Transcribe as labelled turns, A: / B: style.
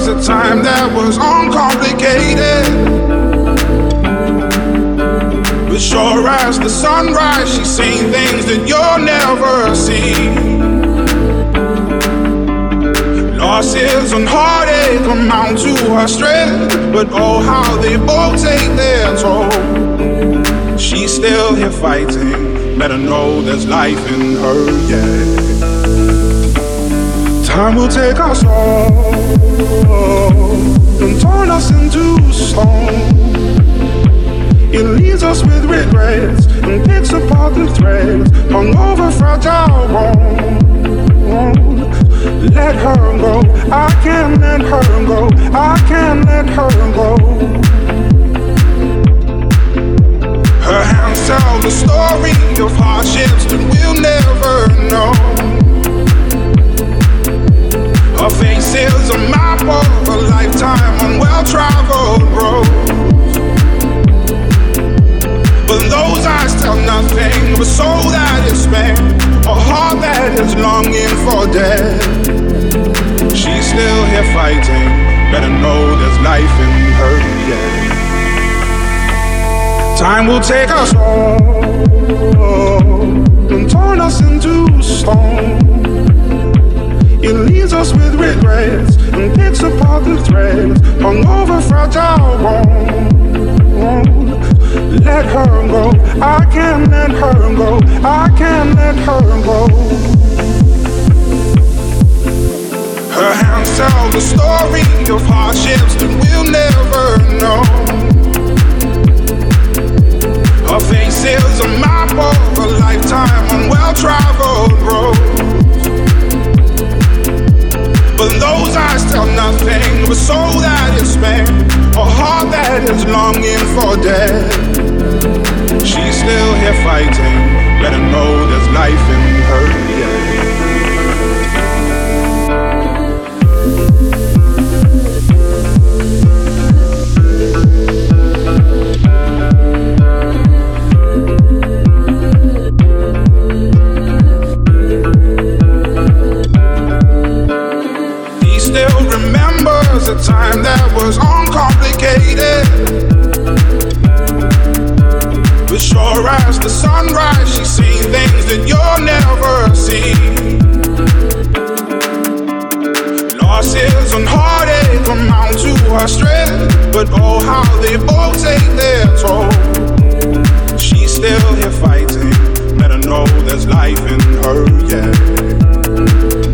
A: remembers a time that was uncomplicated. But sure as the sunrise, she's seen things that you'll never see. Losses and heartache amount to her strength, but oh, how they both take their toll. She's still here fighting, let her know there's life in her, yeah. Time will take us all and turn us into stone. It leaves us with regrets and picks apart the threads hung over fragile bones. Let her go, I can't let her go, I can't let her go. Fighting, better know there's life in her yet. Time will take us all and turn us into stone. It leaves us with regrets and picks apart the threads hung over fragile bones. Let her go, I can't let her go, I can't let her go. Her hands tell the story of hardships that we'll never know. Her face is a map of a lifetime on well-traveled roads. But those eyes tell nothing of a soul that is spent, a heart that is longing for death. She's still here fighting, let her know there's life in her yet. That was uncomplicated. But sure as the sunrise, she's seen things that you'll never see. Losses and heartache amount to her strength, but oh, how they both take their toll. She's still here fighting, let her know there's life in her, yeah.